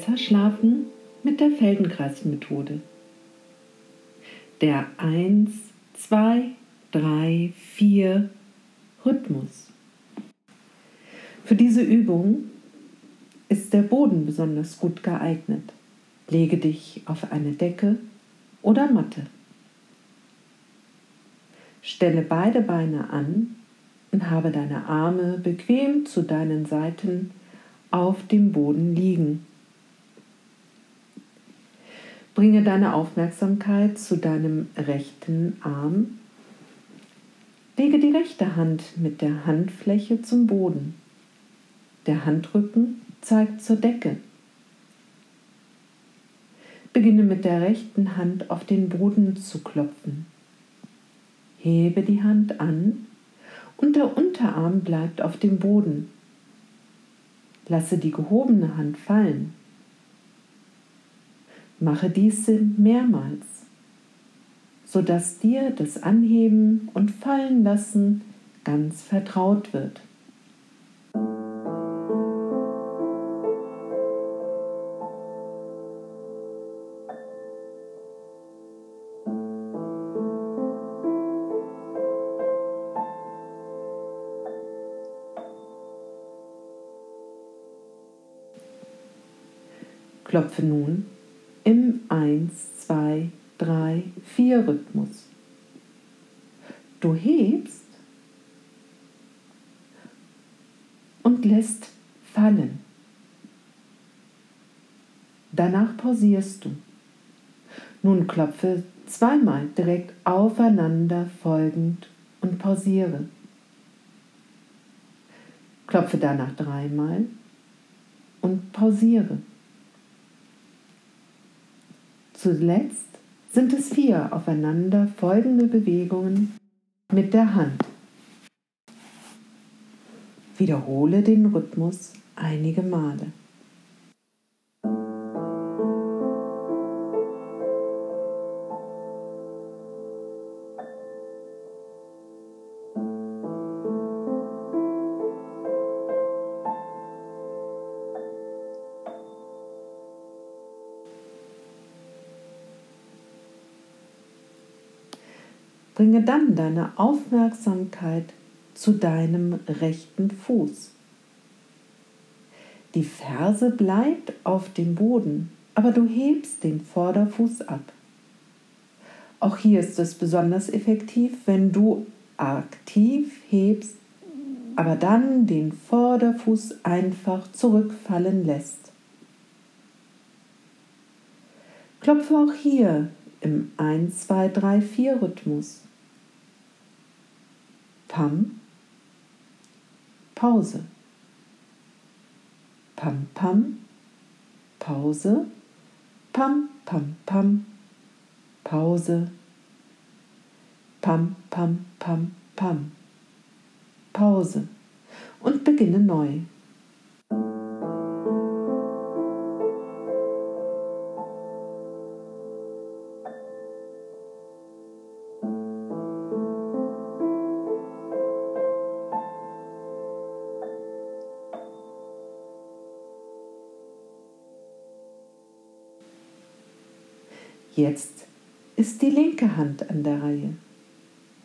Besser schlafen mit der Feldenkreismethode. Der 1, 2, 3, 4 Rhythmus. Für diese Übung ist der Boden besonders gut geeignet. Lege dich auf eine Decke oder Matte. Stelle beide Beine an und habe deine Arme bequem zu deinen Seiten auf dem Boden liegen. Bringe deine Aufmerksamkeit zu deinem rechten Arm. Lege die rechte Hand mit der Handfläche zum Boden. Der Handrücken zeigt zur Decke. Beginne mit der rechten Hand auf den Boden zu klopfen. Hebe die Hand an und der Unterarm bleibt auf dem Boden. Lasse die gehobene Hand fallen. Mache diese mehrmals, sodass dir das Anheben und Fallenlassen ganz vertraut wird. Klopfe nun 1, 2, 3, 4 Rhythmus. Du hebst und lässt fallen. Danach pausierst du. Nun klopfe zweimal direkt aufeinander folgend und pausiere. Klopfe danach dreimal und pausiere. Zuletzt sind es vier aufeinander folgende Bewegungen mit der Hand. Wiederhole den Rhythmus einige Male. Bringe dann deine Aufmerksamkeit zu deinem rechten Fuß. Die Ferse bleibt auf dem Boden, aber du hebst den Vorderfuß ab. Auch hier ist es besonders effektiv, wenn du aktiv hebst, aber dann den Vorderfuß einfach zurückfallen lässt. Klopfe auch hier im 1, 2, 3, 4 Rhythmus. Pam, Pause. Pam, pam, Pause. Pam, pam, pam, Pause. Pam, pam, pam, pam. Pause. Und beginne neu. Jetzt ist die linke Hand an der Reihe.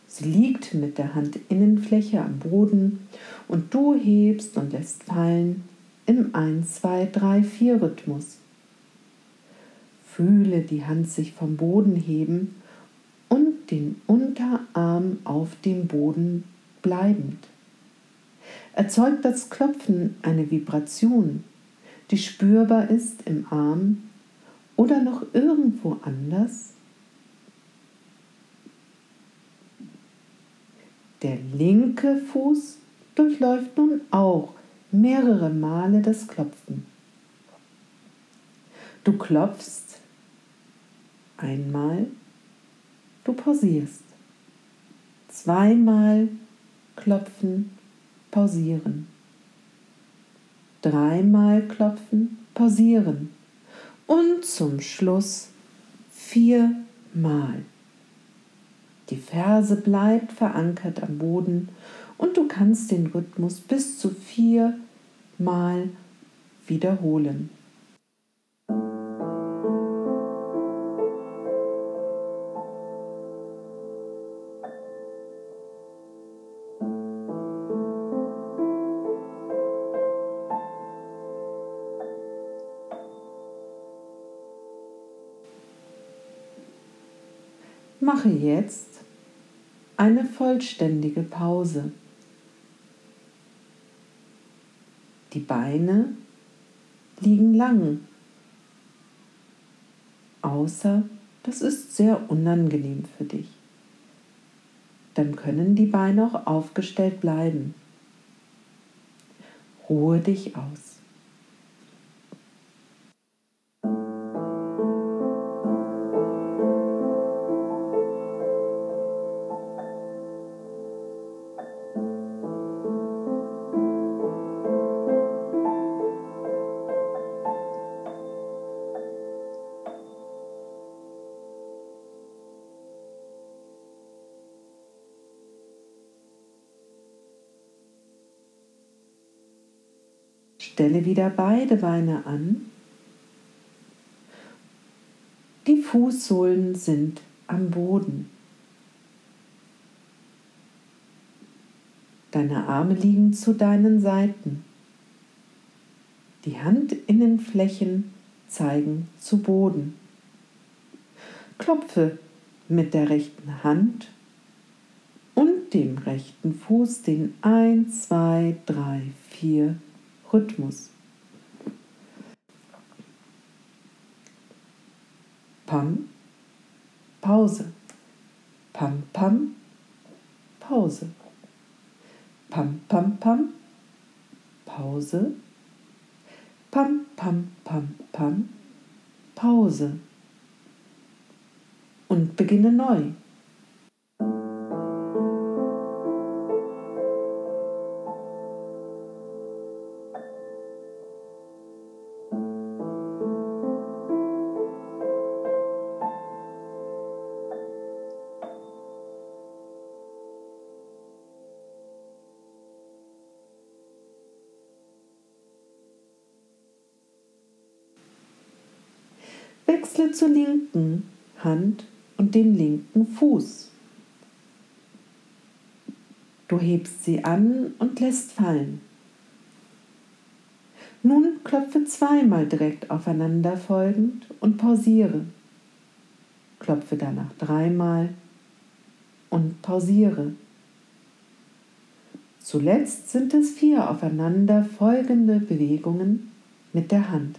Sie liegt mit der Handinnenfläche am Boden und du hebst und lässt fallen im 1, 2, 3, 4 Rhythmus. Fühle die Hand sich vom Boden heben und den Unterarm auf dem Boden bleibend. Erzeugt das Klopfen eine Vibration, die spürbar ist im Arm oder noch irgendwo anders? Der linke Fuß durchläuft nun auch mehrere Male das Klopfen. Du klopfst einmal, du pausierst. Zweimal klopfen, pausieren. Dreimal klopfen, pausieren und zum Schluss viermal. Die Ferse bleibt verankert am Boden und du kannst den Rhythmus bis zu viermal wiederholen. Mache jetzt eine vollständige Pause. Die Beine liegen lang, außer das ist sehr unangenehm für dich. Dann können die Beine auch aufgestellt bleiben. Ruhe dich aus. Stelle wieder beide Beine an. Die Fußsohlen sind am Boden. Deine Arme liegen zu deinen Seiten. Die Handinnenflächen zeigen zu Boden. Klopfe mit der rechten Hand und dem rechten Fuß den 1, 2, 3, 4 Rhythmus. Pam, Pause. Pam, pam, Pause. Pam, pam, pam, Pause. Pam, pam, pam, pam, Pause. Und beginne neu. Wechsle zur linken Hand und dem linken Fuß. Du hebst sie an und lässt fallen. Nun klopfe zweimal direkt aufeinander folgend und pausiere. Klopfe danach dreimal und pausiere. Zuletzt sind es vier aufeinander folgende Bewegungen mit der Hand.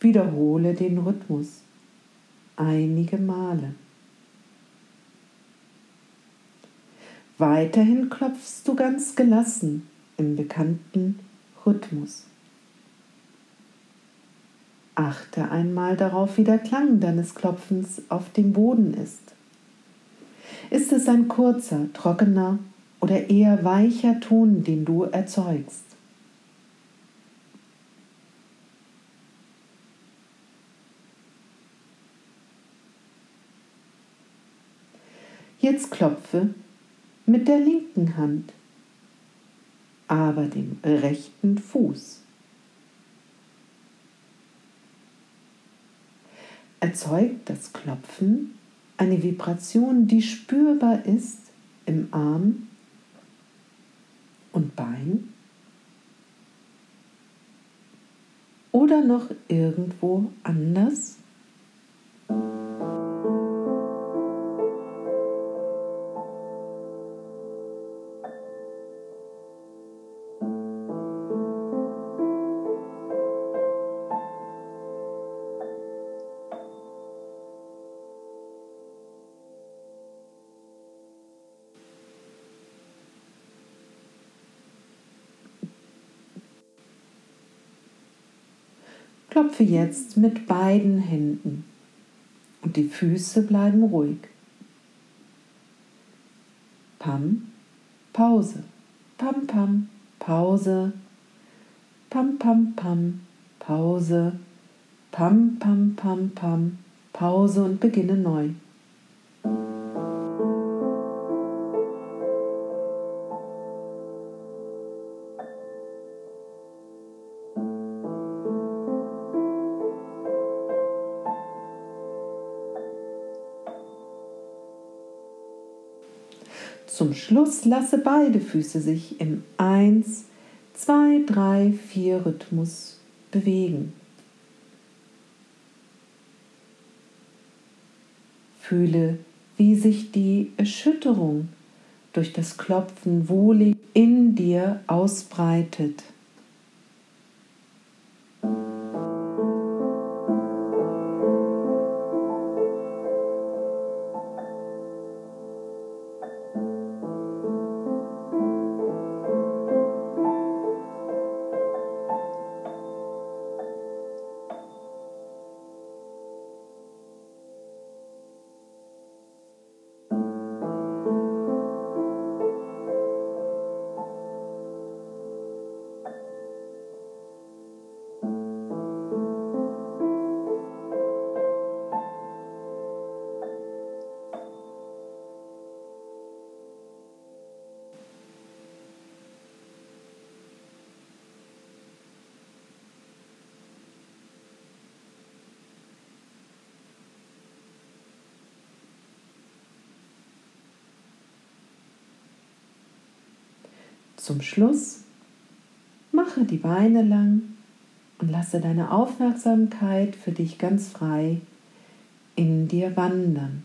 Wiederhole den Rhythmus einige Male. Weiterhin klopfst du ganz gelassen im bekannten Rhythmus. Achte einmal darauf, wie der Klang deines Klopfens auf dem Boden ist. Ist es ein kurzer, trockener oder eher weicher Ton, den du erzeugst? Jetzt klopfe mit der linken Hand, aber dem rechten Fuß. Erzeugt das Klopfen eine Vibration, die spürbar ist im Arm und Bein oder noch irgendwo anders? Klopfe jetzt mit beiden Händen und die Füße bleiben ruhig. Pam, Pause. Pam, pam, Pause. Pam, pam, pam, Pause. Pam, pam, pam, pam, Pause und beginne neu. Schluss lasse beide Füße sich im 1, 2, 3, 4 Rhythmus bewegen. Fühle, wie sich die Erschütterung durch das Klopfen wohlig in dir ausbreitet. Zum Schluss mache die Beine lang und lasse deine Aufmerksamkeit für dich ganz frei in dir wandern.